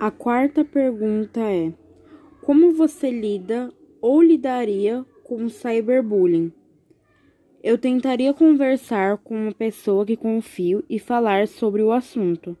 A quarta pergunta é: Como você lida ou lidaria com cyberbullying? Eu tentaria conversar com uma pessoa que confio e falar sobre o assunto.